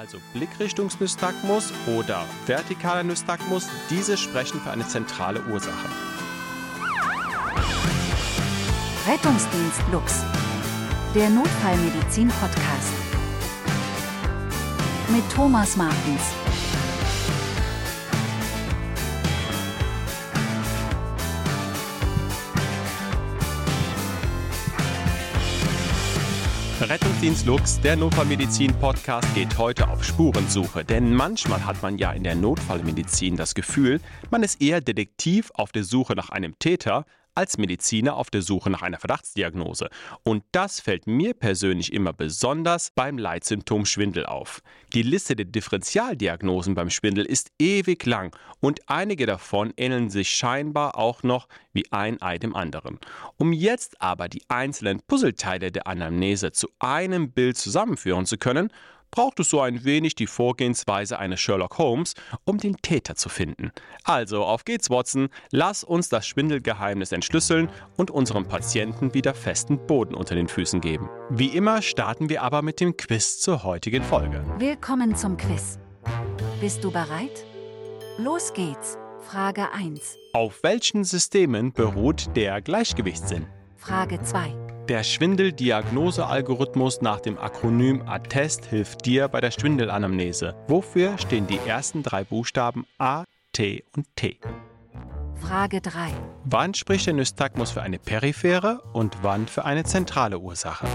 also Blickrichtungsnystagmus oder vertikaler Nystagmus, diese sprechen für eine zentrale Ursache. Rettungsdienst Lux, der Notfallmedizin-Podcast mit Thomas Martens. Rettungsdienst Lux, der Notfallmedizin-Podcast, geht heute auf Spurensuche. Denn manchmal hat man ja in der Notfallmedizin das Gefühl, man ist eher Detektiv auf der Suche nach einem Täter, als Mediziner auf der Suche nach einer Verdachtsdiagnose. Und das fällt mir persönlich immer besonders beim Leitsymptom Schwindel auf. Die Liste der Differentialdiagnosen beim Schwindel ist ewig lang und einige davon ähneln sich scheinbar auch noch wie ein Ei dem anderen. Um jetzt aber die einzelnen Puzzleteile der Anamnese zu einem Bild zusammenführen zu können, braucht es so ein wenig die Vorgehensweise eines Sherlock Holmes, um den Täter zu finden. Also auf geht's, Watson, lass uns das Schwindelgeheimnis entschlüsseln und unserem Patienten wieder festen Boden unter den Füßen geben. Wie immer starten wir aber mit dem Quiz zur heutigen Folge. Willkommen zum Quiz. Bist du bereit? Los geht's. Frage 1. Auf welchen Systemen beruht der Gleichgewichtssinn? Frage 2. Der Schwindeldiagnosealgorithmus nach dem Akronym ATTEST hilft dir bei der Schwindelanamnese. Wofür stehen die ersten drei Buchstaben A, T und T? Frage 3. Wann spricht der Nystagmus für eine periphere und wann für eine zentrale Ursache?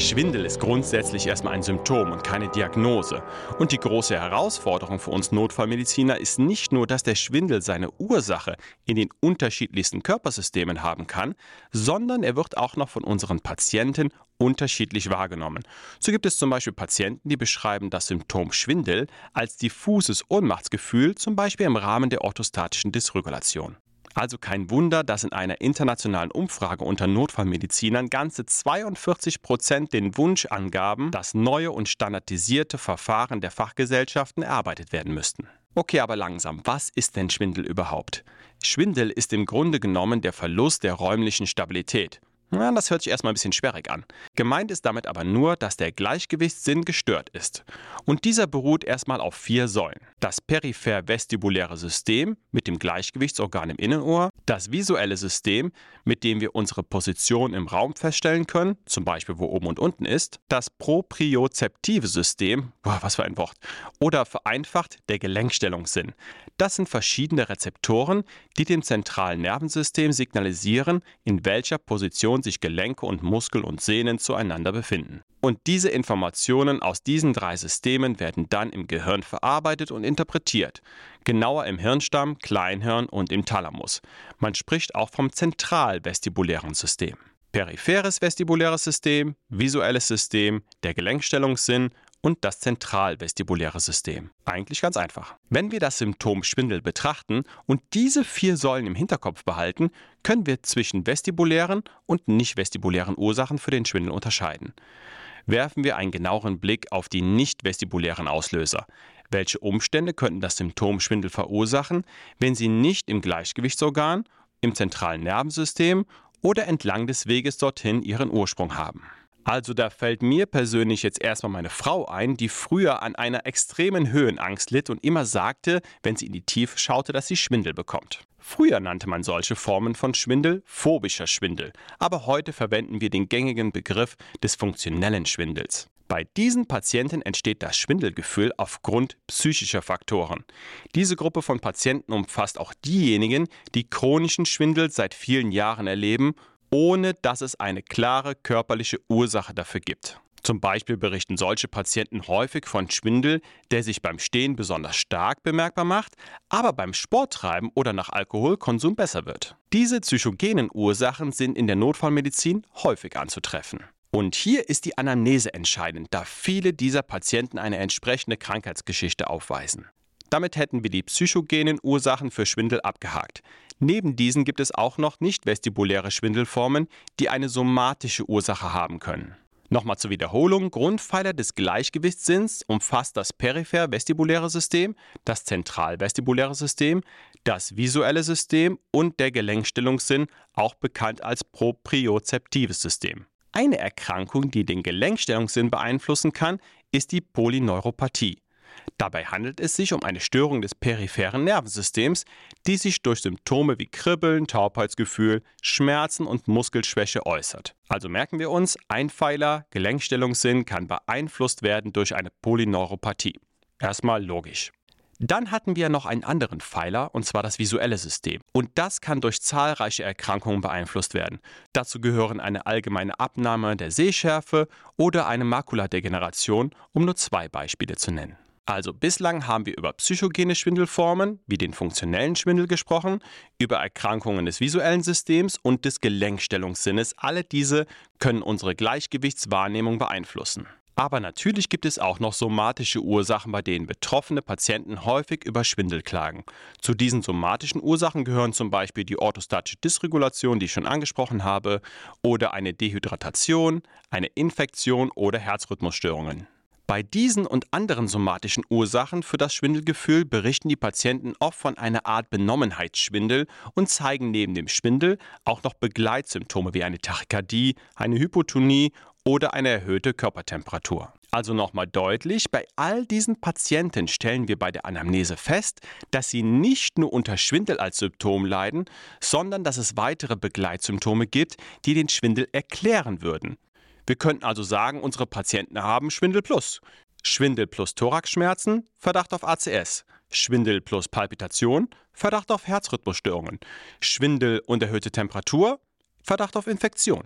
Schwindel ist grundsätzlich erstmal ein Symptom und keine Diagnose. Und die große Herausforderung für uns Notfallmediziner ist nicht nur, dass der Schwindel seine Ursache in den unterschiedlichsten Körpersystemen haben kann, sondern er wird auch noch von unseren Patienten unterschiedlich wahrgenommen. So gibt es zum Beispiel Patienten, die beschreiben das Symptom Schwindel als diffuses Ohnmachtsgefühl, zum Beispiel im Rahmen der orthostatischen Dysregulation. Also kein Wunder, dass in einer internationalen Umfrage unter Notfallmedizinern ganze 42 Prozent den Wunsch angaben, dass neue und standardisierte Verfahren der Fachgesellschaften erarbeitet werden müssten. Okay, aber langsam, was ist denn Schwindel überhaupt? Schwindel ist im Grunde genommen der Verlust der räumlichen Stabilität. Na, das hört sich erstmal ein bisschen sperrig an. Gemeint ist damit aber nur, dass der Gleichgewichtssinn gestört ist. Und dieser beruht erstmal auf vier Säulen. Das peripher-vestibuläre System mit dem Gleichgewichtsorgan im Innenohr, das visuelle System, mit dem wir unsere Position im Raum feststellen können, zum Beispiel wo oben und unten ist, das propriozeptive System, boah, was für ein Wort, oder vereinfacht der Gelenkstellungssinn. Das sind verschiedene Rezeptoren, die dem zentralen Nervensystem signalisieren, in welcher Position Position sich Gelenke und Muskel und Sehnen zueinander befinden. Und diese Informationen aus diesen drei Systemen werden dann im Gehirn verarbeitet und interpretiert. Genauer im Hirnstamm, Kleinhirn und im Thalamus. Man spricht auch vom zentralvestibulären System. Peripheres vestibuläres System, visuelles System, der Gelenkstellungssinn und das zentralvestibuläre System. Eigentlich ganz einfach. Wenn wir das Symptom Schwindel betrachten und diese vier Säulen im Hinterkopf behalten, können wir zwischen vestibulären und nicht vestibulären Ursachen für den Schwindel unterscheiden. Werfen wir einen genaueren Blick auf die nicht vestibulären Auslöser. Welche Umstände könnten das Symptom Schwindel verursachen, wenn sie nicht im Gleichgewichtsorgan, im zentralen Nervensystem oder entlang des Weges dorthin ihren Ursprung haben? Also da fällt mir persönlich jetzt erstmal meine Frau ein, die früher an einer extremen Höhenangst litt und immer sagte, wenn sie in die Tiefe schaute, dass sie Schwindel bekommt. Früher nannte man solche Formen von Schwindel phobischer Schwindel, aber heute verwenden wir den gängigen Begriff des funktionellen Schwindels. Bei diesen Patienten entsteht das Schwindelgefühl aufgrund psychischer Faktoren. Diese Gruppe von Patienten umfasst auch diejenigen, die chronischen Schwindel seit vielen Jahren erleben ohne dass es eine klare körperliche Ursache dafür gibt. Zum Beispiel berichten solche Patienten häufig von Schwindel, der sich beim Stehen besonders stark bemerkbar macht, aber beim Sporttreiben oder nach Alkoholkonsum besser wird. Diese psychogenen Ursachen sind in der Notfallmedizin häufig anzutreffen. Und hier ist die Anamnese entscheidend, da viele dieser Patienten eine entsprechende Krankheitsgeschichte aufweisen. Damit hätten wir die psychogenen Ursachen für Schwindel abgehakt. Neben diesen gibt es auch noch nicht vestibuläre Schwindelformen, die eine somatische Ursache haben können. Nochmal zur Wiederholung, Grundpfeiler des Gleichgewichtssinns umfasst das peripher-vestibuläre System, das zentral-vestibuläre System, das visuelle System und der Gelenkstellungssinn, auch bekannt als propriozeptives System. Eine Erkrankung, die den Gelenkstellungssinn beeinflussen kann, ist die Polyneuropathie. Dabei handelt es sich um eine Störung des peripheren Nervensystems, die sich durch Symptome wie Kribbeln, Taubheitsgefühl, Schmerzen und Muskelschwäche äußert. Also merken wir uns, Einpfeiler, Gelenkstellungssinn kann beeinflusst werden durch eine Polyneuropathie. Erstmal logisch. Dann hatten wir noch einen anderen Pfeiler, und zwar das visuelle System. Und das kann durch zahlreiche Erkrankungen beeinflusst werden. Dazu gehören eine allgemeine Abnahme der Sehschärfe oder eine Makuladegeneration, um nur zwei Beispiele zu nennen. Also bislang haben wir über psychogene Schwindelformen wie den funktionellen Schwindel gesprochen, über Erkrankungen des visuellen Systems und des Gelenkstellungssinnes. Alle diese können unsere Gleichgewichtswahrnehmung beeinflussen. Aber natürlich gibt es auch noch somatische Ursachen, bei denen betroffene Patienten häufig über Schwindel klagen. Zu diesen somatischen Ursachen gehören zum Beispiel die orthostatische Dysregulation, die ich schon angesprochen habe, oder eine Dehydratation, eine Infektion oder Herzrhythmusstörungen. Bei diesen und anderen somatischen Ursachen für das Schwindelgefühl berichten die Patienten oft von einer Art Benommenheitsschwindel und zeigen neben dem Schwindel auch noch Begleitsymptome wie eine Tachykardie, eine Hypotonie oder eine erhöhte Körpertemperatur. Also nochmal deutlich, bei all diesen Patienten stellen wir bei der Anamnese fest, dass sie nicht nur unter Schwindel als Symptom leiden, sondern dass es weitere Begleitsymptome gibt, die den Schwindel erklären würden. Wir könnten also sagen, unsere Patienten haben Schwindel plus. Schwindel plus Thoraxschmerzen, Verdacht auf ACS. Schwindel plus Palpitation, Verdacht auf Herzrhythmusstörungen. Schwindel und erhöhte Temperatur, Verdacht auf Infektion.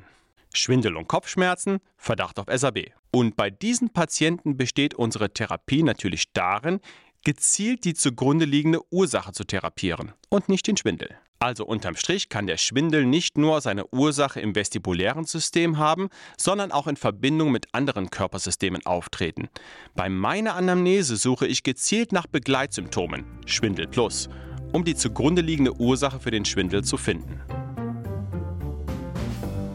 Schwindel und Kopfschmerzen, Verdacht auf SAB. Und bei diesen Patienten besteht unsere Therapie natürlich darin, gezielt die zugrunde liegende Ursache zu therapieren und nicht den Schwindel. Also unterm Strich kann der Schwindel nicht nur seine Ursache im vestibulären System haben, sondern auch in Verbindung mit anderen Körpersystemen auftreten. Bei meiner Anamnese suche ich gezielt nach Begleitsymptomen, Schwindel plus, um die zugrunde liegende Ursache für den Schwindel zu finden.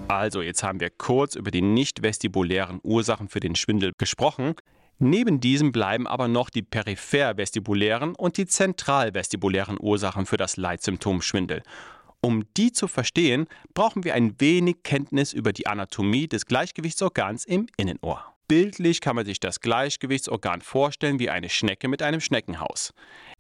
Also, jetzt haben wir kurz über die nicht vestibulären Ursachen für den Schwindel gesprochen. Neben diesem bleiben aber noch die peripher-vestibulären und die zentral-vestibulären Ursachen für das Leitsymptom Schwindel. Um die zu verstehen, brauchen wir ein wenig Kenntnis über die Anatomie des Gleichgewichtsorgans im Innenohr. Bildlich kann man sich das Gleichgewichtsorgan vorstellen wie eine Schnecke mit einem Schneckenhaus.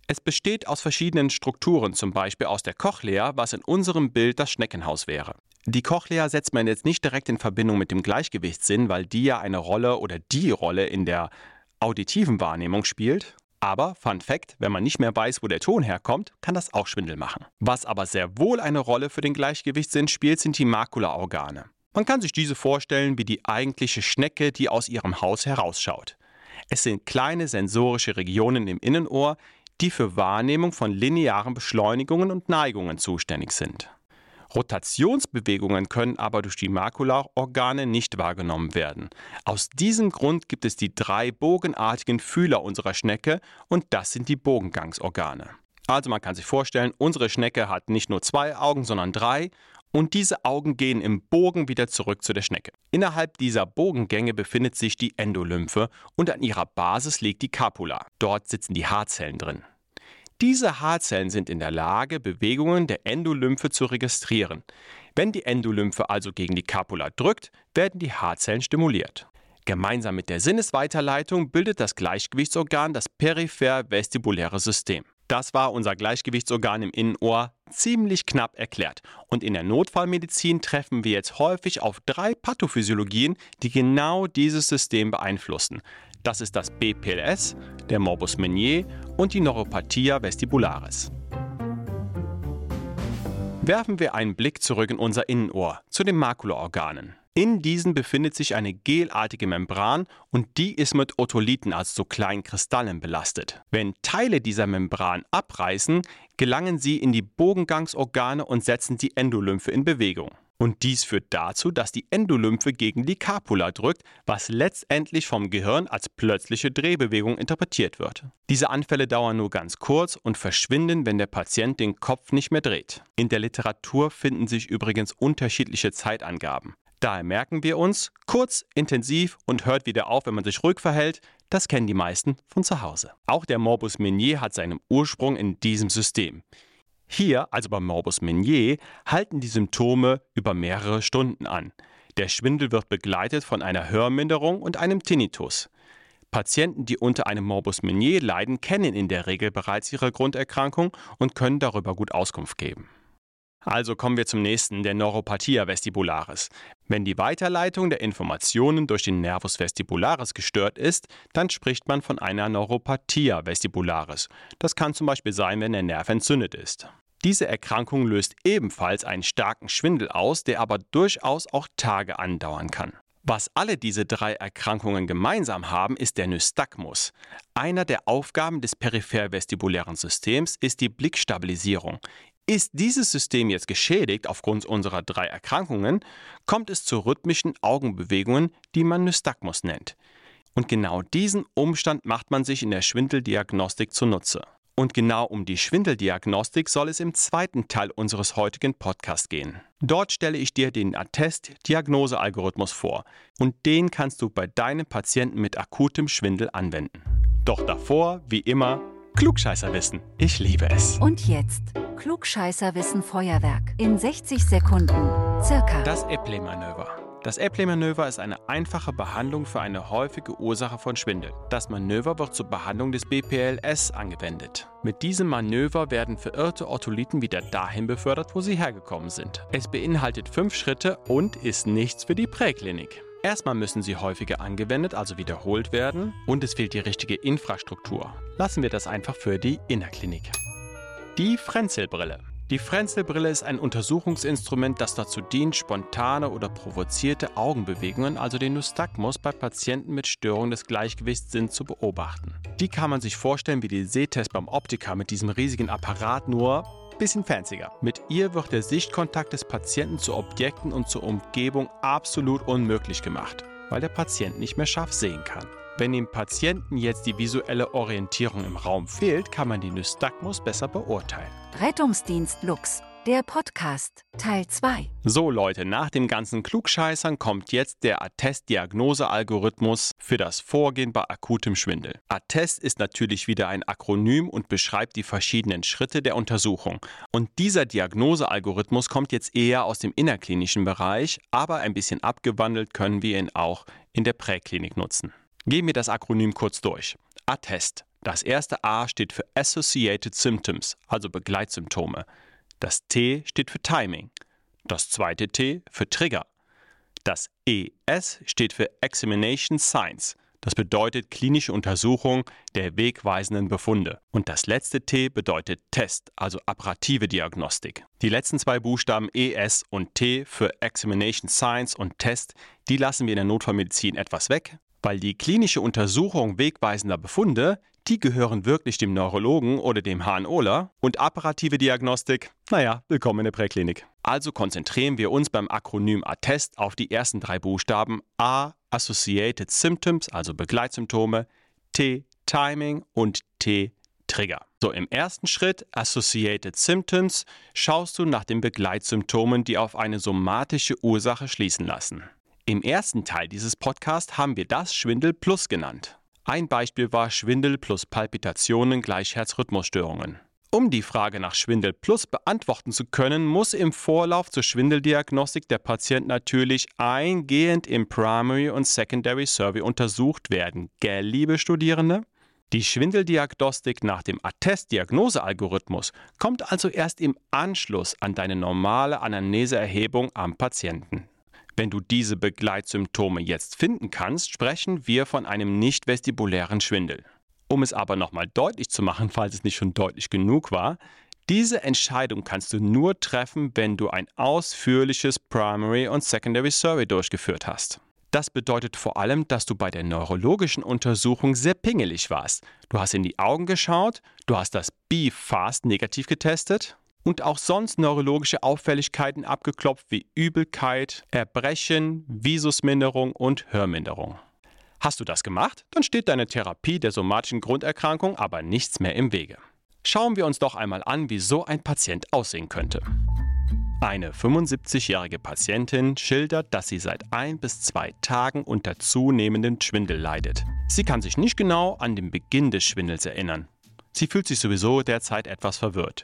Es besteht aus verschiedenen Strukturen, zum Beispiel aus der Cochlea, was in unserem Bild das Schneckenhaus wäre. Die Cochlea setzt man jetzt nicht direkt in Verbindung mit dem Gleichgewichtssinn, weil die ja eine Rolle oder die Rolle in der auditiven Wahrnehmung spielt. Aber, Fun Fact, wenn man nicht mehr weiß, wo der Ton herkommt, kann das auch Schwindel machen. Was aber sehr wohl eine Rolle für den Gleichgewichtssinn spielt, sind die Makulaorgane. Man kann sich diese vorstellen wie die eigentliche Schnecke, die aus ihrem Haus herausschaut. Es sind kleine sensorische Regionen im Innenohr, die für Wahrnehmung von linearen Beschleunigungen und Neigungen zuständig sind. Rotationsbewegungen können aber durch die Makulaorgane nicht wahrgenommen werden. Aus diesem Grund gibt es die drei bogenartigen Fühler unserer Schnecke und das sind die Bogengangsorgane. Also man kann sich vorstellen, unsere Schnecke hat nicht nur zwei Augen, sondern drei und diese Augen gehen im Bogen wieder zurück zu der Schnecke. Innerhalb dieser Bogengänge befindet sich die Endolymphe und an ihrer Basis liegt die Capula. Dort sitzen die Haarzellen drin. Diese Haarzellen sind in der Lage, Bewegungen der Endolymphe zu registrieren. Wenn die Endolymphe also gegen die Capula drückt, werden die Haarzellen stimuliert. Gemeinsam mit der Sinnesweiterleitung bildet das Gleichgewichtsorgan das peripher-vestibuläre System. Das war unser Gleichgewichtsorgan im Innenohr ziemlich knapp erklärt. Und in der Notfallmedizin treffen wir jetzt häufig auf drei Pathophysiologien, die genau dieses System beeinflussen. Das ist das BPLS, der Morbus Menier und die Neuropathia vestibularis. Werfen wir einen Blick zurück in unser Innenohr, zu den Makulaorganen. In diesen befindet sich eine gelartige Membran und die ist mit Otolithen, also so kleinen Kristallen, belastet. Wenn Teile dieser Membran abreißen, gelangen sie in die Bogengangsorgane und setzen die Endolymphe in Bewegung. Und dies führt dazu, dass die Endolymphe gegen die Capula drückt, was letztendlich vom Gehirn als plötzliche Drehbewegung interpretiert wird. Diese Anfälle dauern nur ganz kurz und verschwinden, wenn der Patient den Kopf nicht mehr dreht. In der Literatur finden sich übrigens unterschiedliche Zeitangaben. Daher merken wir uns, kurz, intensiv und hört wieder auf, wenn man sich ruhig verhält, das kennen die meisten von zu Hause. Auch der Morbus Menier hat seinen Ursprung in diesem System. Hier, also beim Morbus Menier, halten die Symptome über mehrere Stunden an. Der Schwindel wird begleitet von einer Hörminderung und einem Tinnitus. Patienten, die unter einem Morbus Meunier leiden, kennen in der Regel bereits ihre Grunderkrankung und können darüber gut Auskunft geben. Also kommen wir zum nächsten, der Neuropathia vestibularis. Wenn die Weiterleitung der Informationen durch den Nervus vestibularis gestört ist, dann spricht man von einer Neuropathia vestibularis. Das kann zum Beispiel sein, wenn der Nerv entzündet ist. Diese Erkrankung löst ebenfalls einen starken Schwindel aus, der aber durchaus auch Tage andauern kann. Was alle diese drei Erkrankungen gemeinsam haben, ist der Nystagmus. Einer der Aufgaben des peripher-vestibulären Systems ist die Blickstabilisierung. Ist dieses System jetzt geschädigt aufgrund unserer drei Erkrankungen, kommt es zu rhythmischen Augenbewegungen, die man Nystagmus nennt. Und genau diesen Umstand macht man sich in der Schwindeldiagnostik zunutze. Und genau um die Schwindeldiagnostik soll es im zweiten Teil unseres heutigen Podcasts gehen. Dort stelle ich dir den Attest-Diagnose-Algorithmus vor und den kannst du bei deinem Patienten mit akutem Schwindel anwenden. Doch davor, wie immer, Klugscheißerwissen. Ich liebe es. Und jetzt Klugscheißerwissen Feuerwerk. In 60 Sekunden. Circa. Das Epley-Manöver. Das Epley-Manöver ist eine einfache Behandlung für eine häufige Ursache von Schwindel. Das Manöver wird zur Behandlung des BPLS angewendet. Mit diesem Manöver werden verirrte Ortholyten wieder dahin befördert, wo sie hergekommen sind. Es beinhaltet fünf Schritte und ist nichts für die Präklinik. Erstmal müssen sie häufiger angewendet, also wiederholt werden, und es fehlt die richtige Infrastruktur. Lassen wir das einfach für die Innerklinik. Die Frenzelbrille. Die Frenzelbrille ist ein Untersuchungsinstrument, das dazu dient, spontane oder provozierte Augenbewegungen, also den Nystagmus, bei Patienten mit Störungen des Gleichgewichtssinns zu beobachten. Die kann man sich vorstellen wie die Sehtest beim Optiker mit diesem riesigen Apparat, nur bisschen fancier. Mit ihr wird der Sichtkontakt des Patienten zu Objekten und zur Umgebung absolut unmöglich gemacht, weil der Patient nicht mehr scharf sehen kann. Wenn dem Patienten jetzt die visuelle Orientierung im Raum fehlt, kann man den Nystagmus besser beurteilen. Rettungsdienst Lux. Der Podcast Teil 2. So Leute, nach dem ganzen Klugscheißern kommt jetzt der Attest-Diagnose-Algorithmus für das Vorgehen bei akutem Schwindel. Attest ist natürlich wieder ein Akronym und beschreibt die verschiedenen Schritte der Untersuchung. Und dieser Diagnose-Algorithmus kommt jetzt eher aus dem innerklinischen Bereich, aber ein bisschen abgewandelt können wir ihn auch in der Präklinik nutzen. Gehen wir das Akronym kurz durch. Attest. Das erste A steht für Associated Symptoms, also Begleitsymptome. Das T steht für Timing. Das zweite T für Trigger. Das ES steht für Examination Science. Das bedeutet klinische Untersuchung der wegweisenden Befunde. Und das letzte T bedeutet Test, also apparative Diagnostik. Die letzten zwei Buchstaben ES und T für Examination Science und Test, die lassen wir in der Notfallmedizin etwas weg, weil die klinische Untersuchung wegweisender Befunde, die gehören wirklich dem Neurologen oder dem HNOler und apparative Diagnostik, naja, willkommen in der Präklinik. Also konzentrieren wir uns beim Akronym ATTEST auf die ersten drei Buchstaben A, Associated Symptoms, also Begleitsymptome, T, Timing und T, Trigger. So, im ersten Schritt, Associated Symptoms, schaust du nach den Begleitsymptomen, die auf eine somatische Ursache schließen lassen. Im ersten Teil dieses Podcasts haben wir das Schwindel Plus genannt. Ein Beispiel war Schwindel plus Palpitationen gleich Herzrhythmusstörungen. Um die Frage nach Schwindel Plus beantworten zu können, muss im Vorlauf zur Schwindeldiagnostik der Patient natürlich eingehend im Primary und Secondary Survey untersucht werden. Gell, liebe Studierende? Die Schwindeldiagnostik nach dem Attest-Diagnosealgorithmus kommt also erst im Anschluss an deine normale Anamneseerhebung am Patienten. Wenn du diese Begleitsymptome jetzt finden kannst, sprechen wir von einem nicht vestibulären Schwindel. Um es aber nochmal deutlich zu machen, falls es nicht schon deutlich genug war, diese Entscheidung kannst du nur treffen, wenn du ein ausführliches Primary und Secondary Survey durchgeführt hast. Das bedeutet vor allem, dass du bei der neurologischen Untersuchung sehr pingelig warst. Du hast in die Augen geschaut, du hast das B-Fast negativ getestet und auch sonst neurologische Auffälligkeiten abgeklopft wie Übelkeit, Erbrechen, Visusminderung und Hörminderung. Hast du das gemacht, dann steht deine Therapie der somatischen Grunderkrankung aber nichts mehr im Wege. Schauen wir uns doch einmal an, wie so ein Patient aussehen könnte. Eine 75-jährige Patientin schildert, dass sie seit ein bis zwei Tagen unter zunehmendem Schwindel leidet. Sie kann sich nicht genau an den Beginn des Schwindels erinnern. Sie fühlt sich sowieso derzeit etwas verwirrt.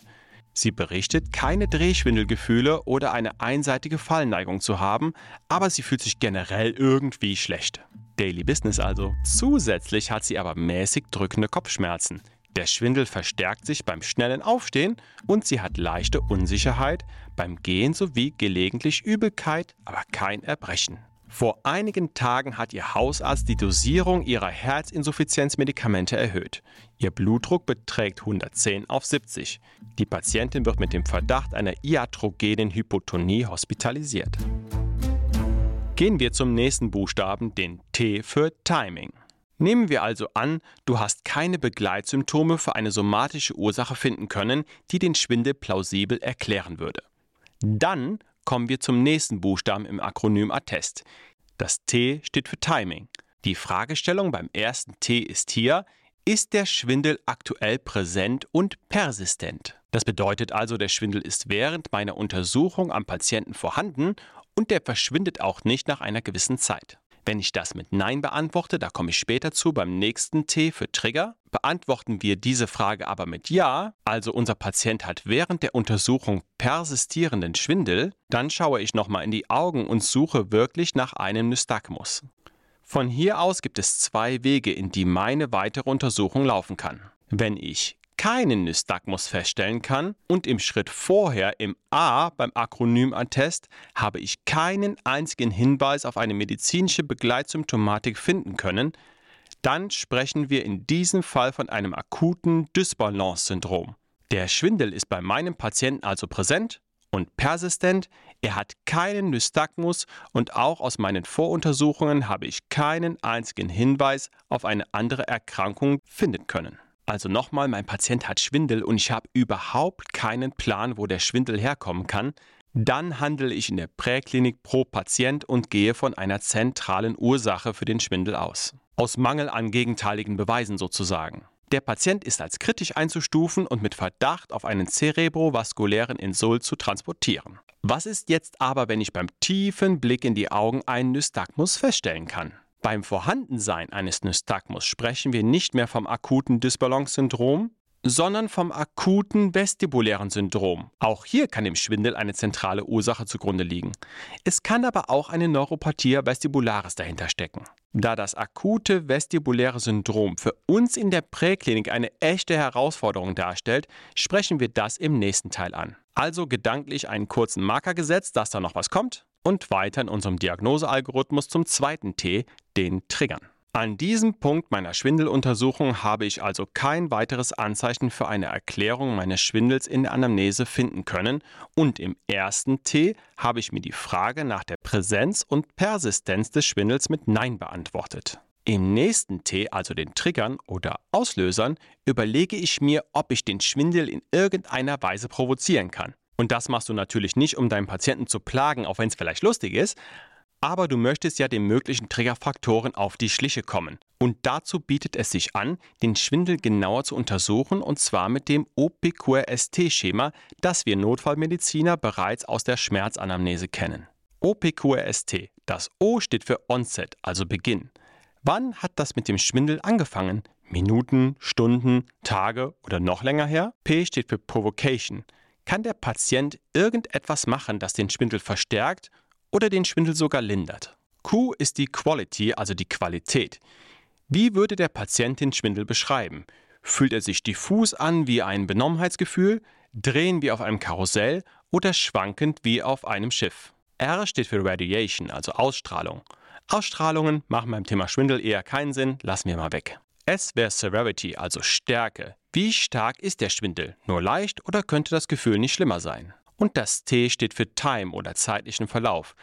Sie berichtet, keine Drehschwindelgefühle oder eine einseitige Fallneigung zu haben, aber sie fühlt sich generell irgendwie schlecht. Daily Business also. Zusätzlich hat sie aber mäßig drückende Kopfschmerzen. Der Schwindel verstärkt sich beim schnellen Aufstehen und sie hat leichte Unsicherheit beim Gehen sowie gelegentlich Übelkeit, aber kein Erbrechen. Vor einigen Tagen hat ihr Hausarzt die Dosierung ihrer Herzinsuffizienzmedikamente erhöht. Ihr Blutdruck beträgt 110 auf 70. Die Patientin wird mit dem Verdacht einer iatrogenen Hypotonie hospitalisiert. Gehen wir zum nächsten Buchstaben, den T für Timing. Nehmen wir also an, du hast keine Begleitsymptome für eine somatische Ursache finden können, die den Schwindel plausibel erklären würde. Dann kommen wir zum nächsten Buchstaben im Akronym Attest. Das T steht für Timing. Die Fragestellung beim ersten T ist hier, ist der Schwindel aktuell präsent und persistent? Das bedeutet also, der Schwindel ist während meiner Untersuchung am Patienten vorhanden und der verschwindet auch nicht nach einer gewissen Zeit. Wenn ich das mit Nein beantworte, da komme ich später zu beim nächsten T für Trigger. Beantworten wir diese Frage aber mit Ja, also unser Patient hat während der Untersuchung persistierenden Schwindel, dann schaue ich nochmal in die Augen und suche wirklich nach einem Nystagmus. Von hier aus gibt es zwei Wege, in die meine weitere Untersuchung laufen kann. Wenn ich keinen Nystagmus feststellen kann und im Schritt vorher im A beim Akronymattest habe ich keinen einzigen Hinweis auf eine medizinische Begleitsymptomatik finden können, dann sprechen wir in diesem Fall von einem akuten Dysbalance-Syndrom. Der Schwindel ist bei meinem Patienten also präsent und persistent, er hat keinen Nystagmus und auch aus meinen Voruntersuchungen habe ich keinen einzigen Hinweis auf eine andere Erkrankung finden können. Also nochmal, mein Patient hat Schwindel und ich habe überhaupt keinen Plan, wo der Schwindel herkommen kann. Dann handle ich in der Präklinik pro Patient und gehe von einer zentralen Ursache für den Schwindel aus. Aus Mangel an gegenteiligen Beweisen sozusagen. Der Patient ist als kritisch einzustufen und mit Verdacht auf einen zerebrovaskulären Insult zu transportieren. Was ist jetzt aber, wenn ich beim tiefen Blick in die Augen einen Nystagmus feststellen kann? Beim Vorhandensein eines Nystagmus sprechen wir nicht mehr vom akuten Dysbalance-Syndrom, sondern vom akuten vestibulären Syndrom. Auch hier kann im Schwindel eine zentrale Ursache zugrunde liegen. Es kann aber auch eine Neuropathie vestibularis dahinter stecken. Da das akute vestibuläre Syndrom für uns in der Präklinik eine echte Herausforderung darstellt, sprechen wir das im nächsten Teil an. Also gedanklich einen kurzen Marker gesetzt, dass da noch was kommt und weiter in unserem Diagnosealgorithmus zum zweiten T, den Triggern. An diesem Punkt meiner Schwindeluntersuchung habe ich also kein weiteres Anzeichen für eine Erklärung meines Schwindels in der Anamnese finden können und im ersten T habe ich mir die Frage nach der Präsenz und Persistenz des Schwindels mit Nein beantwortet. Im nächsten T, also den Triggern oder Auslösern, überlege ich mir, ob ich den Schwindel in irgendeiner Weise provozieren kann. Und das machst du natürlich nicht, um deinen Patienten zu plagen, auch wenn es vielleicht lustig ist, aber du möchtest ja den möglichen Triggerfaktoren auf die Schliche kommen. Und dazu bietet es sich an, den Schwindel genauer zu untersuchen und zwar mit dem OPQRST-Schema, das wir Notfallmediziner bereits aus der Schmerzanamnese kennen. OPQRST, das O steht für Onset, also Beginn. Wann hat das mit dem Schwindel angefangen? Minuten, Stunden, Tage oder noch länger her? P steht für Provocation kann der Patient irgendetwas machen, das den Schwindel verstärkt oder den Schwindel sogar lindert. Q ist die Quality, also die Qualität. Wie würde der Patient den Schwindel beschreiben? Fühlt er sich diffus an wie ein Benommenheitsgefühl, drehen wie auf einem Karussell oder schwankend wie auf einem Schiff? R steht für Radiation, also Ausstrahlung. Ausstrahlungen machen beim Thema Schwindel eher keinen Sinn, lassen wir mal weg. S wäre Severity, also Stärke. Wie stark ist der Schwindel? Nur leicht oder könnte das Gefühl nicht schlimmer sein? Und das T steht für Time oder zeitlichen Verlauf.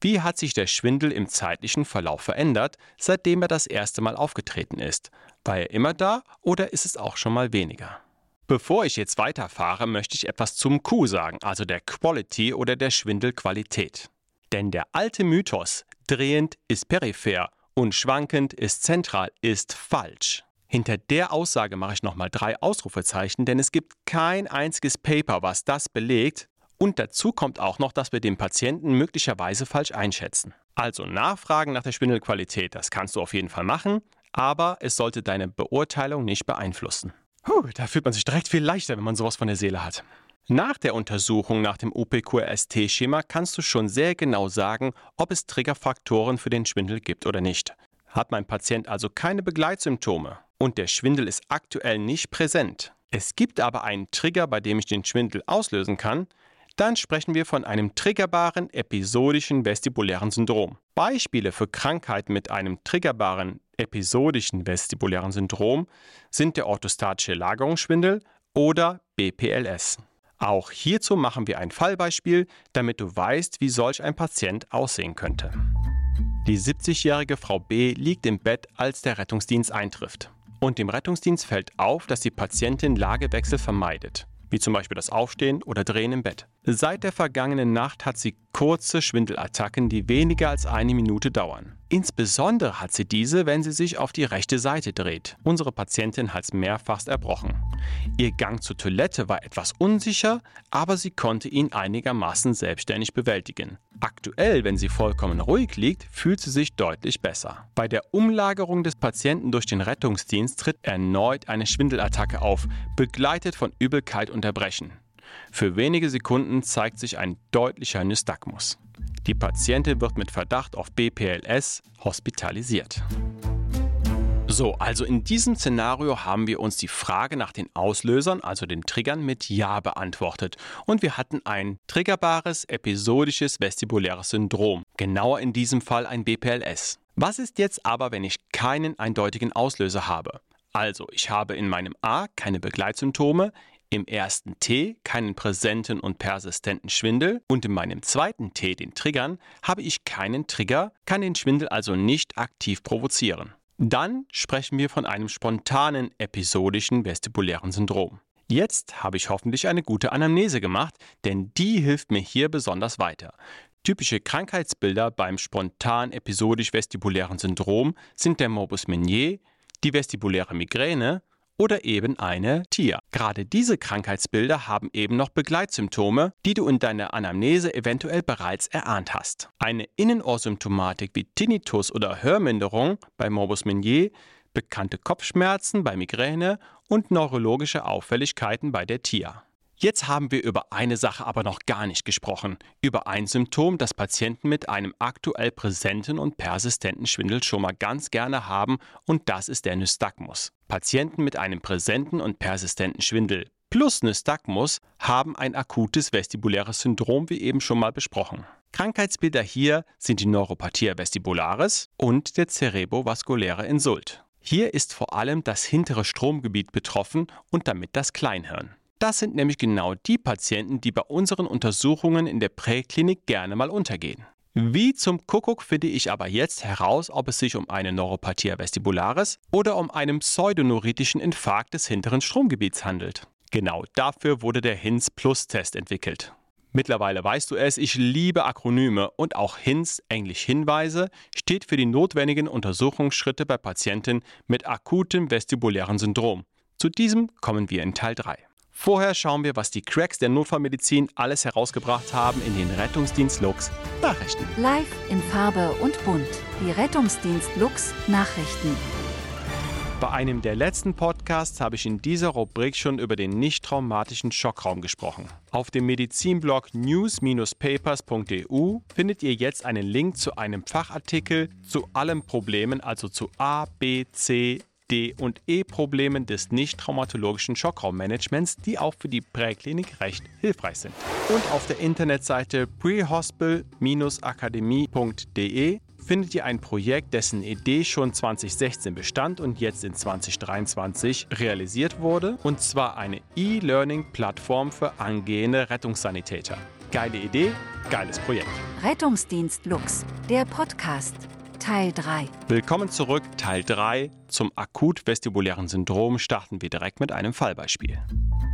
Wie hat sich der Schwindel im zeitlichen Verlauf verändert, seitdem er das erste Mal aufgetreten ist? War er immer da oder ist es auch schon mal weniger? Bevor ich jetzt weiterfahre, möchte ich etwas zum Q sagen, also der Quality oder der Schwindelqualität. Denn der alte Mythos, drehend ist peripher und schwankend ist zentral, ist falsch. Hinter der Aussage mache ich nochmal drei Ausrufezeichen, denn es gibt kein einziges Paper, was das belegt. Und dazu kommt auch noch, dass wir den Patienten möglicherweise falsch einschätzen. Also Nachfragen nach der Schwindelqualität, das kannst du auf jeden Fall machen, aber es sollte deine Beurteilung nicht beeinflussen. Puh, da fühlt man sich direkt viel leichter, wenn man sowas von der Seele hat. Nach der Untersuchung nach dem OPQRST-Schema kannst du schon sehr genau sagen, ob es Triggerfaktoren für den Schwindel gibt oder nicht. Hat mein Patient also keine Begleitsymptome und der Schwindel ist aktuell nicht präsent, es gibt aber einen Trigger, bei dem ich den Schwindel auslösen kann, dann sprechen wir von einem triggerbaren episodischen vestibulären Syndrom. Beispiele für Krankheiten mit einem triggerbaren episodischen vestibulären Syndrom sind der orthostatische Lagerungsschwindel oder BPLS. Auch hierzu machen wir ein Fallbeispiel, damit du weißt, wie solch ein Patient aussehen könnte. Die 70-jährige Frau B liegt im Bett, als der Rettungsdienst eintrifft. Und dem Rettungsdienst fällt auf, dass die Patientin Lagewechsel vermeidet wie zum Beispiel das Aufstehen oder Drehen im Bett. Seit der vergangenen Nacht hat sie kurze Schwindelattacken, die weniger als eine Minute dauern. Insbesondere hat sie diese, wenn sie sich auf die rechte Seite dreht. Unsere Patientin hat es mehrfach erbrochen. Ihr Gang zur Toilette war etwas unsicher, aber sie konnte ihn einigermaßen selbstständig bewältigen. Aktuell, wenn sie vollkommen ruhig liegt, fühlt sie sich deutlich besser. Bei der Umlagerung des Patienten durch den Rettungsdienst tritt erneut eine Schwindelattacke auf, begleitet von Übelkeit und Erbrechen. Für wenige Sekunden zeigt sich ein deutlicher Nystagmus. Die Patientin wird mit Verdacht auf BPLS hospitalisiert. So, also in diesem Szenario haben wir uns die Frage nach den Auslösern, also den Triggern, mit Ja beantwortet. Und wir hatten ein triggerbares episodisches vestibuläres Syndrom. Genauer in diesem Fall ein BPLS. Was ist jetzt aber, wenn ich keinen eindeutigen Auslöser habe? Also, ich habe in meinem A keine Begleitsymptome, im ersten T keinen präsenten und persistenten Schwindel und in meinem zweiten T, den Triggern, habe ich keinen Trigger, kann den Schwindel also nicht aktiv provozieren. Dann sprechen wir von einem spontanen episodischen vestibulären Syndrom. Jetzt habe ich hoffentlich eine gute Anamnese gemacht, denn die hilft mir hier besonders weiter. Typische Krankheitsbilder beim spontan episodisch vestibulären Syndrom sind der Morbus Menier, die vestibuläre Migräne oder eben eine TIA. Gerade diese Krankheitsbilder haben eben noch Begleitsymptome, die du in deiner Anamnese eventuell bereits erahnt hast. Eine Innenohrsymptomatik wie Tinnitus oder Hörminderung bei Morbus Menier, bekannte Kopfschmerzen bei Migräne und neurologische Auffälligkeiten bei der TIA. Jetzt haben wir über eine Sache aber noch gar nicht gesprochen, über ein Symptom, das Patienten mit einem aktuell präsenten und persistenten Schwindel schon mal ganz gerne haben, und das ist der Nystagmus. Patienten mit einem präsenten und persistenten Schwindel plus Nystagmus haben ein akutes vestibuläres Syndrom, wie eben schon mal besprochen. Krankheitsbilder hier sind die Neuropathia vestibularis und der cerebrovaskuläre Insult. Hier ist vor allem das hintere Stromgebiet betroffen und damit das Kleinhirn. Das sind nämlich genau die Patienten, die bei unseren Untersuchungen in der Präklinik gerne mal untergehen. Wie zum Kuckuck finde ich aber jetzt heraus, ob es sich um eine Neuropathia vestibularis oder um einen pseudoneurotischen Infarkt des hinteren Stromgebiets handelt. Genau dafür wurde der HINS-Plus-Test entwickelt. Mittlerweile weißt du es, ich liebe Akronyme und auch HINS, englisch Hinweise, steht für die notwendigen Untersuchungsschritte bei Patienten mit akutem vestibulären Syndrom. Zu diesem kommen wir in Teil 3. Vorher schauen wir, was die Cracks der Notfallmedizin alles herausgebracht haben in den Rettungsdienst Lux Nachrichten. Live in Farbe und bunt. Die Rettungsdienst Lux Nachrichten. Bei einem der letzten Podcasts habe ich in dieser Rubrik schon über den nicht traumatischen Schockraum gesprochen. Auf dem Medizinblog news-papers.eu findet ihr jetzt einen Link zu einem Fachartikel zu allen Problemen, also zu A, B, C, D- und E-Problemen des nicht-traumatologischen Schockraummanagements, die auch für die Präklinik recht hilfreich sind. Und auf der Internetseite prehospital-akademie.de findet ihr ein Projekt, dessen Idee schon 2016 bestand und jetzt in 2023 realisiert wurde, und zwar eine E-Learning-Plattform für angehende Rettungssanitäter. Geile Idee, geiles Projekt. Rettungsdienst Lux, der Podcast. Teil 3. Willkommen zurück, Teil 3. Zum akut vestibulären Syndrom starten wir direkt mit einem Fallbeispiel.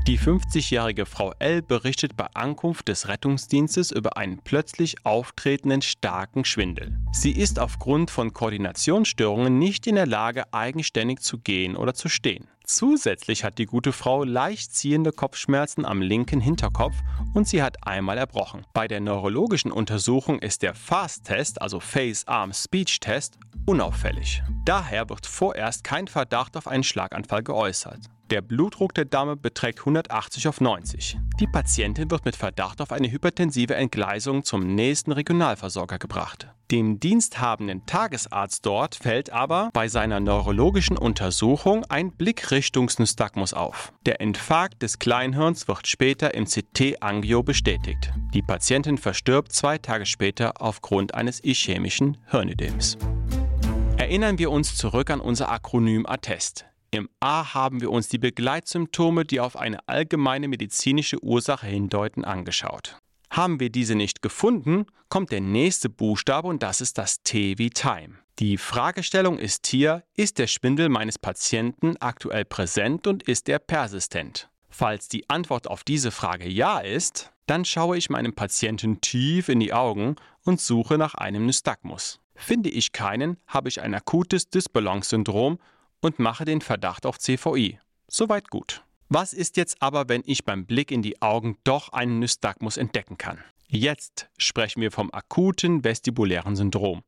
Die 50-jährige Frau L berichtet bei Ankunft des Rettungsdienstes über einen plötzlich auftretenden starken Schwindel. Sie ist aufgrund von Koordinationsstörungen nicht in der Lage, eigenständig zu gehen oder zu stehen. Zusätzlich hat die gute Frau leicht ziehende Kopfschmerzen am linken Hinterkopf und sie hat einmal erbrochen. Bei der neurologischen Untersuchung ist der FAST-Test, also Face-Arm-Speech-Test, unauffällig. Daher wird vorerst kein Verdacht auf einen Schlaganfall geäußert. Der Blutdruck der Dame beträgt 180 auf 90. Die Patientin wird mit Verdacht auf eine hypertensive Entgleisung zum nächsten Regionalversorger gebracht. Dem diensthabenden Tagesarzt dort fällt aber bei seiner neurologischen Untersuchung ein Blickrichtungsnystagmus auf. Der Infarkt des Kleinhirns wird später im CT-Angio bestätigt. Die Patientin verstirbt zwei Tage später aufgrund eines ischämischen Hirnödems. Erinnern wir uns zurück an unser Akronym ATTEST. Im A haben wir uns die Begleitsymptome, die auf eine allgemeine medizinische Ursache hindeuten, angeschaut. Haben wir diese nicht gefunden, kommt der nächste Buchstabe und das ist das T wie Time. Die Fragestellung ist hier, ist der Schwindel meines Patienten aktuell präsent und ist er persistent? Falls die Antwort auf diese Frage ja ist, dann schaue ich meinem Patienten tief in die Augen und suche nach einem Nystagmus. Finde ich keinen, habe ich ein akutes Disbalance-Syndrom und mache den Verdacht auf CVI. Soweit gut. Was ist jetzt aber, wenn ich beim Blick in die Augen doch einen Nystagmus entdecken kann? Jetzt sprechen wir vom akuten vestibulären Syndrom.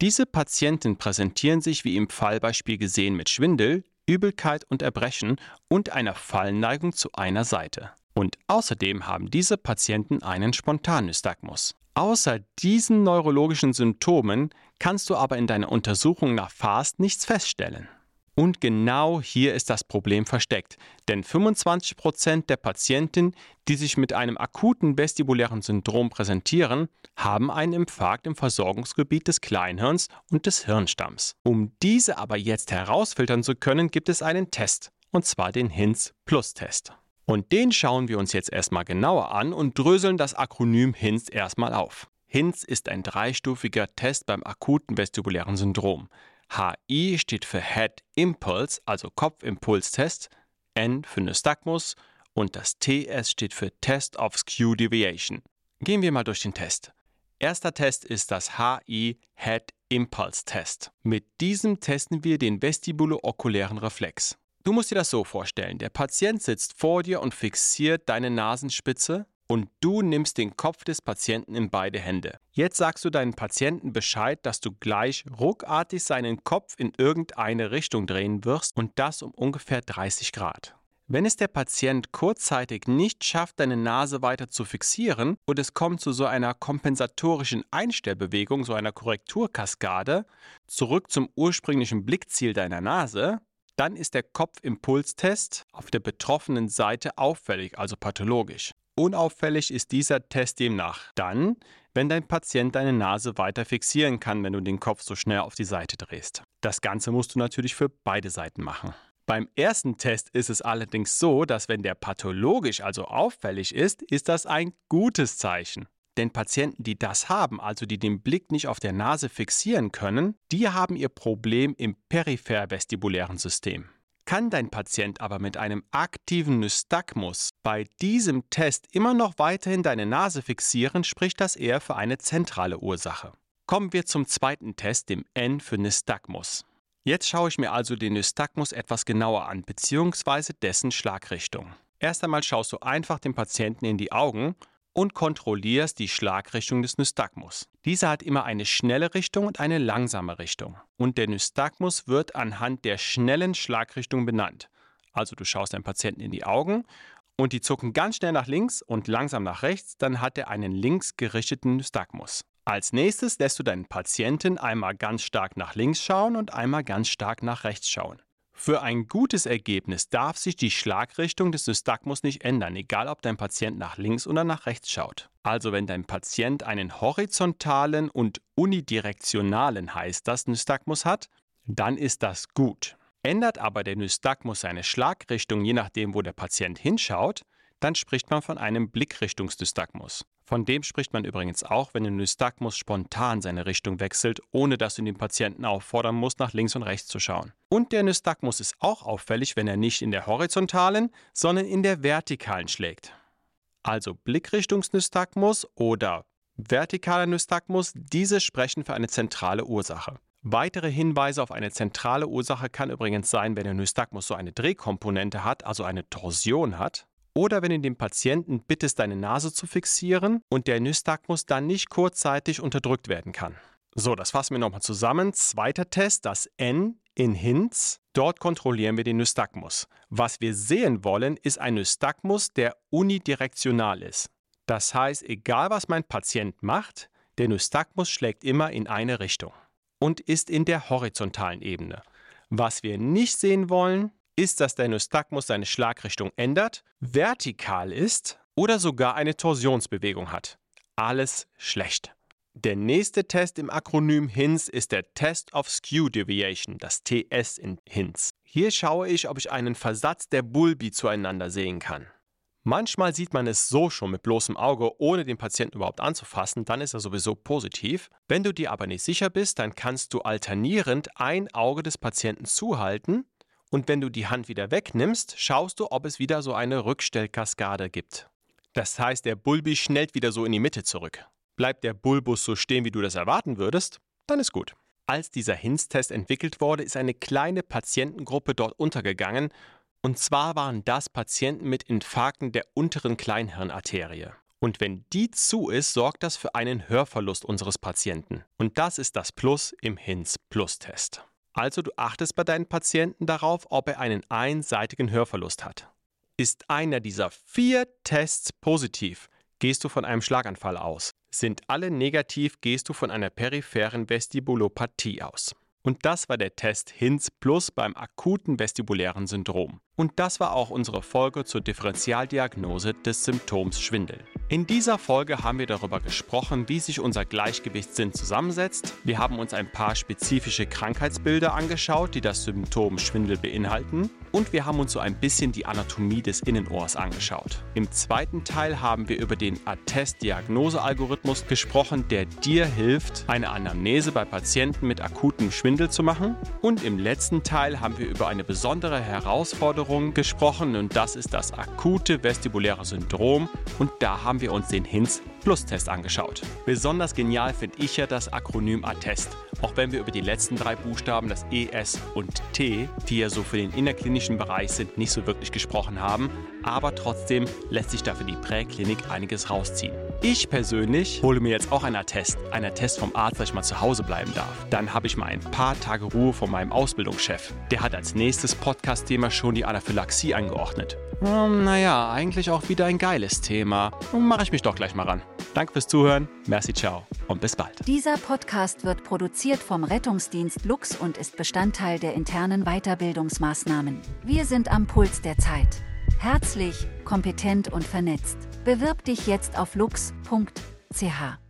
Diese Patienten präsentieren sich wie im Fallbeispiel gesehen mit Schwindel, Übelkeit und Erbrechen und einer Fallneigung zu einer Seite. Und außerdem haben diese Patienten einen Spontannystagmus. Außer diesen neurologischen Symptomen kannst du aber in deiner Untersuchung nach FAST nichts feststellen. Und genau hier ist das Problem versteckt, denn 25% der Patienten, die sich mit einem akuten vestibulären Syndrom präsentieren, haben einen Infarkt im Versorgungsgebiet des Kleinhirns und des Hirnstamms. Um diese aber jetzt herausfiltern zu können, gibt es einen Test, und zwar den HINS-Plus-Test. Und den schauen wir uns jetzt erstmal genauer an und dröseln das Akronym HINS erstmal auf. HINS ist ein dreistufiger Test beim akuten vestibulären Syndrom. HI steht für Head Impulse, also Kopfimpulstest, N für Nystagmus und das TS steht für Test of Skew Deviation. Gehen wir mal durch den Test. Erster Test ist das HI Head Impulse Test. Mit diesem testen wir den vestibulo-okulären Reflex. Du musst dir das so vorstellen: Der Patient sitzt vor dir und fixiert deine Nasenspitze und du nimmst den Kopf des Patienten in beide Hände. Jetzt sagst du deinem Patienten Bescheid, dass du gleich ruckartig seinen Kopf in irgendeine Richtung drehen wirst und das um ungefähr 30 Grad. Wenn es der Patient kurzzeitig nicht schafft, deine Nase weiter zu fixieren und es kommt zu so einer kompensatorischen Einstellbewegung, so einer Korrekturkaskade, zurück zum ursprünglichen Blickziel deiner Nase, dann ist der Kopfimpulstest auf der betroffenen Seite auffällig, also pathologisch. Unauffällig ist dieser Test demnach dann, wenn dein Patient deine Nase weiter fixieren kann, wenn du den Kopf so schnell auf die Seite drehst. Das Ganze musst du natürlich für beide Seiten machen. Beim ersten Test ist es allerdings so, dass wenn der pathologisch, also auffällig ist, ist das ein gutes Zeichen. Denn Patienten, die das haben, also die den Blick nicht auf der Nase fixieren können, die haben ihr Problem im peripher-vestibulären System. Kann dein Patient aber mit einem aktiven Nystagmus bei diesem Test immer noch weiterhin deine Nase fixieren, spricht das eher für eine zentrale Ursache. Kommen wir zum zweiten Test, dem N für Nystagmus. Jetzt schaue ich mir also den Nystagmus etwas genauer an, beziehungsweise dessen Schlagrichtung. Erst einmal schaust du einfach dem Patienten in die Augen und kontrollierst die Schlagrichtung des Nystagmus. Dieser hat immer eine schnelle Richtung und eine langsame Richtung. Und der Nystagmus wird anhand der schnellen Schlagrichtung benannt. Also du schaust deinem Patienten in die Augen und die zucken ganz schnell nach links und langsam nach rechts, dann hat er einen links gerichteten Nystagmus. Als nächstes lässt du deinen Patienten einmal ganz stark nach links schauen und einmal ganz stark nach rechts schauen. Für ein gutes Ergebnis darf sich die Schlagrichtung des Nystagmus nicht ändern, egal ob dein Patient nach links oder nach rechts schaut. Also wenn dein Patient einen horizontalen und unidirektionalen heißt das Nystagmus hat, dann ist das gut. Ändert aber der Nystagmus seine Schlagrichtung je nachdem, wo der Patient hinschaut, dann spricht man von einem Blickrichtungsnystagmus. Von dem spricht man übrigens auch, wenn der Nystagmus spontan seine Richtung wechselt, ohne dass du den Patienten auffordern musst, nach links und rechts zu schauen. Und der Nystagmus ist auch auffällig, wenn er nicht in der horizontalen, sondern in der vertikalen schlägt. Also Blickrichtungsnystagmus oder vertikaler Nystagmus, diese sprechen für eine zentrale Ursache. Weitere Hinweise auf eine zentrale Ursache kann übrigens sein, wenn der Nystagmus so eine Drehkomponente hat, also eine Torsion hat. Oder wenn du den Patienten bittest, deine Nase zu fixieren und der Nystagmus dann nicht kurzzeitig unterdrückt werden kann. So, das fassen wir nochmal zusammen. Zweiter Test, das N in HINS. Dort kontrollieren wir den Nystagmus. Was wir sehen wollen, ist ein Nystagmus, der unidirektional ist. Das heißt, egal was mein Patient macht, Der Nystagmus schlägt immer in eine Richtung und ist in der horizontalen Ebene. Was wir nicht sehen wollen, ist, dass der Nystagmus seine Schlagrichtung ändert, vertikal ist oder sogar eine Torsionsbewegung hat. Alles schlecht. Der nächste Test im Akronym HINS ist der Test of Skew Deviation, das TS in HINS. Hier schaue ich, ob ich einen Versatz der Bulbi zueinander sehen kann. Manchmal sieht man es so schon mit bloßem Auge, ohne den Patienten überhaupt anzufassen, dann ist er sowieso positiv. Wenn du dir aber nicht sicher bist, dann kannst du alternierend ein Auge des Patienten zuhalten und wenn du die Hand wieder wegnimmst, schaust du, ob es wieder so eine Rückstellkaskade gibt. Das heißt, der Bulbi schnellt wieder so in die Mitte zurück. Bleibt der Bulbus so stehen, wie du das erwarten würdest, dann ist gut. Als dieser Hinz-Test entwickelt wurde, ist eine kleine Patientengruppe dort untergegangen, und zwar waren das Patienten mit Infarkten der unteren Kleinhirnarterie. Und wenn die zu ist, sorgt das für einen Hörverlust unseres Patienten. Und das ist das Plus im Hinz-Plus-Test. Also du achtest bei deinen Patienten darauf, ob er einen einseitigen Hörverlust hat. Ist einer dieser vier Tests positiv, gehst du von einem Schlaganfall aus. Sind alle negativ, gehst du von einer peripheren Vestibulopathie aus. Und das war der Test HINS Plus beim akuten vestibulären Syndrom. Und das war auch unsere Folge zur Differentialdiagnose des Symptoms Schwindel. In dieser Folge haben wir darüber gesprochen, wie sich unser Gleichgewichtssinn zusammensetzt. Wir haben uns ein paar spezifische Krankheitsbilder angeschaut, die das Symptom Schwindel beinhalten. Und wir haben uns so ein bisschen die Anatomie des Innenohrs angeschaut. Im zweiten Teil haben wir über den Attest-Diagnose-Algorithmus gesprochen, der dir hilft, eine Anamnese bei Patienten mit akutem Schwindel zu machen. Und im letzten Teil haben wir über eine besondere Herausforderung gesprochen und das ist das akute vestibuläre Syndrom. Und da haben wir uns den HINS Plus-Test angeschaut. Besonders genial finde ich ja das Akronym Attest. Auch wenn wir über die letzten drei Buchstaben, das ES und T, die ja so für den innerklinischen Bereich sind, nicht so wirklich gesprochen haben, aber trotzdem lässt sich da für die Präklinik einiges rausziehen. Ich persönlich hole mir jetzt auch einen Attest, einen Attest vom Arzt, dass ich mal zu Hause bleiben darf. Dann habe ich mal ein paar Tage Ruhe von meinem Ausbildungschef. Der hat als nächstes Podcast-Thema schon die Anaphylaxie eingeordnet. Um, naja, eigentlich auch wieder ein geiles Thema. Mache ich mich doch gleich mal ran. Danke fürs Zuhören, merci, ciao und bis bald. Dieser Podcast wird produziert vom Rettungsdienst Lux und ist Bestandteil der internen Weiterbildungsmaßnahmen. Wir sind am Puls der Zeit. Herzlich, kompetent und vernetzt. Bewirb dich jetzt auf lux.ch.